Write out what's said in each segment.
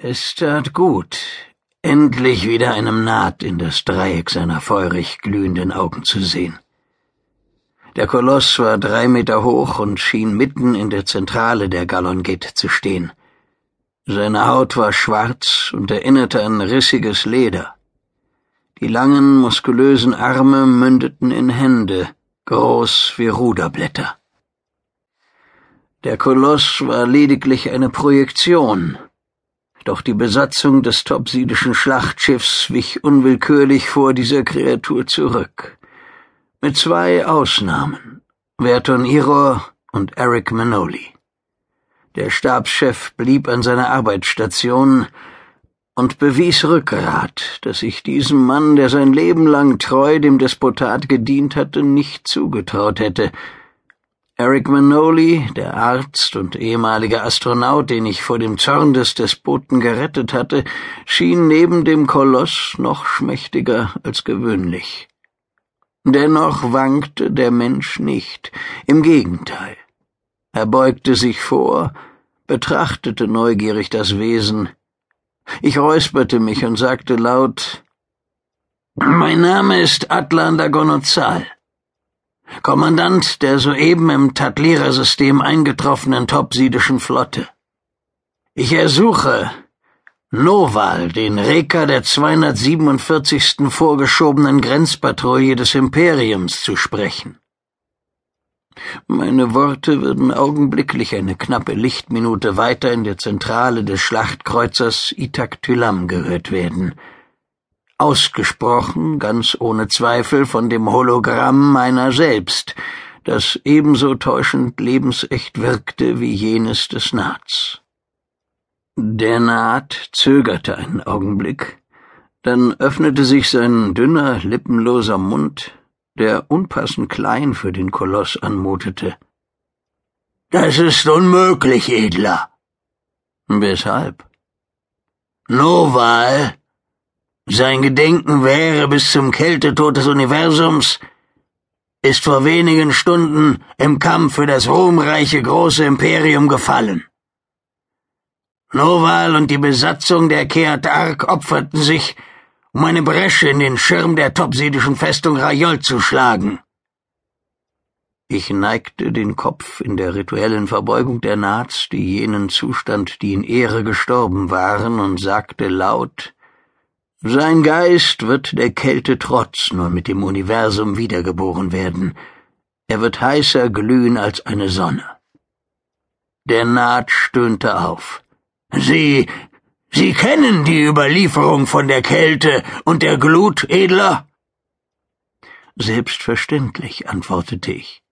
Es tat gut, endlich wieder einem Naht in das Dreieck seiner feurig glühenden Augen zu sehen. Der Koloss war drei Meter hoch und schien mitten in der Zentrale der Gallongate zu stehen. Seine Haut war schwarz und erinnerte an rissiges Leder. Die langen, muskulösen Arme mündeten in Hände, groß wie Ruderblätter. Der Koloss war lediglich eine Projektion, doch die Besatzung des topsidischen Schlachtschiffs wich unwillkürlich vor dieser Kreatur zurück. Mit zwei Ausnahmen, Verton Iror und Eric Manoli. Der Stabschef blieb an seiner Arbeitsstation und bewies Rückgrat, das ich diesem Mann, der sein Leben lang treu dem Despotat gedient hatte, nicht zugetraut hätte. Eric Manoli, der Arzt und ehemalige Astronaut, den ich vor dem Zorn des Despoten gerettet hatte, schien neben dem Koloss noch schmächtiger als gewöhnlich. Dennoch wankte der Mensch nicht, im Gegenteil. Er beugte sich vor, betrachtete neugierig das Wesen. Ich räusperte mich und sagte laut Mein Name ist Atlan Gonozal, Kommandant der soeben im Tatlira-System eingetroffenen topsidischen Flotte. Ich ersuche Noval, den Reker der 247. vorgeschobenen Grenzpatrouille des Imperiums, zu sprechen. Meine Worte würden augenblicklich eine knappe Lichtminute weiter in der Zentrale des Schlachtkreuzers Itaktylam gehört werden. Ausgesprochen, ganz ohne Zweifel, von dem Hologramm meiner selbst, das ebenso täuschend lebensecht wirkte wie jenes des Nats. Der Naht zögerte einen Augenblick, dann öffnete sich sein dünner, lippenloser Mund, der unpassend klein für den Koloss anmutete. Das ist unmöglich, Edler. Weshalb? Noval, sein Gedenken wäre bis zum Kältetod des Universums, ist vor wenigen Stunden im Kampf für das ruhmreiche große Imperium gefallen. Noval und die Besatzung der Keat Ark opferten sich, um eine Bresche in den Schirm der topsidischen Festung Rayol zu schlagen. Ich neigte den Kopf in der rituellen Verbeugung der Nats, die jenen Zustand, die in Ehre gestorben waren, und sagte laut Sein Geist wird der Kälte trotz nur mit dem Universum wiedergeboren werden. Er wird heißer glühen als eine Sonne. Der Naht stöhnte auf. Sie, Sie kennen die Überlieferung von der Kälte und der Glut, Edler? Selbstverständlich, antwortete ich.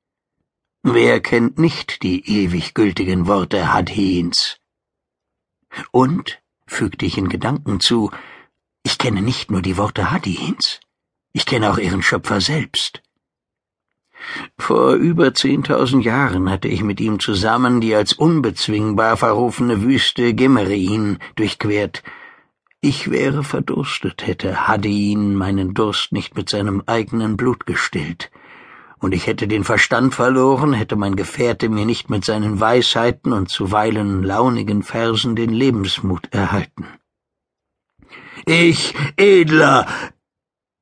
Wer kennt nicht die ewig gültigen Worte Hadhins? Und, fügte ich in Gedanken zu, kenne nicht nur die Worte Hadhins, ich kenne auch ihren Schöpfer selbst. Vor über zehntausend Jahren hatte ich mit ihm zusammen die als unbezwingbar verrufene Wüste Gemerin durchquert. Ich wäre verdurstet, hätte Hadin meinen Durst nicht mit seinem eigenen Blut gestillt. Und ich hätte den Verstand verloren, hätte mein Gefährte mir nicht mit seinen Weisheiten und zuweilen launigen Versen den Lebensmut erhalten. Ich, Edler,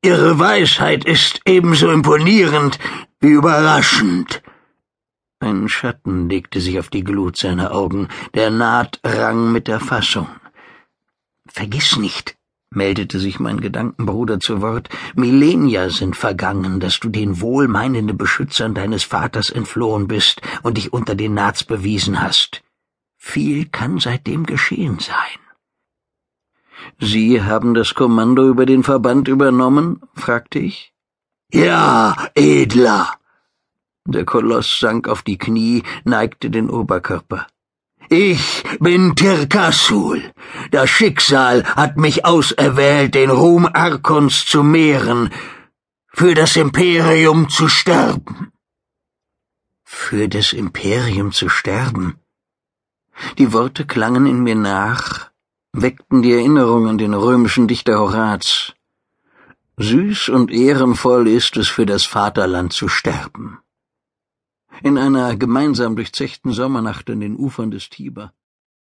Ihre Weisheit ist ebenso imponierend wie überraschend. Ein Schatten legte sich auf die Glut seiner Augen, der Naht rang mit der Fassung. Vergiss nicht, meldete sich mein Gedankenbruder zu Wort, Millenia sind vergangen, dass du den wohlmeinenden Beschützern deines Vaters entflohen bist und dich unter den Nats bewiesen hast. Viel kann seitdem geschehen sein. Sie haben das Kommando über den Verband übernommen? fragte ich. Ja, Edler. Der Koloss sank auf die Knie, neigte den Oberkörper. Ich bin Tirkasul. Das Schicksal hat mich auserwählt, den Ruhm Arkons zu mehren, für das Imperium zu sterben. Für das Imperium zu sterben? Die Worte klangen in mir nach, weckten die Erinnerung an den römischen Dichter Horaz. Süß und ehrenvoll ist es, für das Vaterland zu sterben. In einer gemeinsam durchzechten Sommernacht an den Ufern des Tiber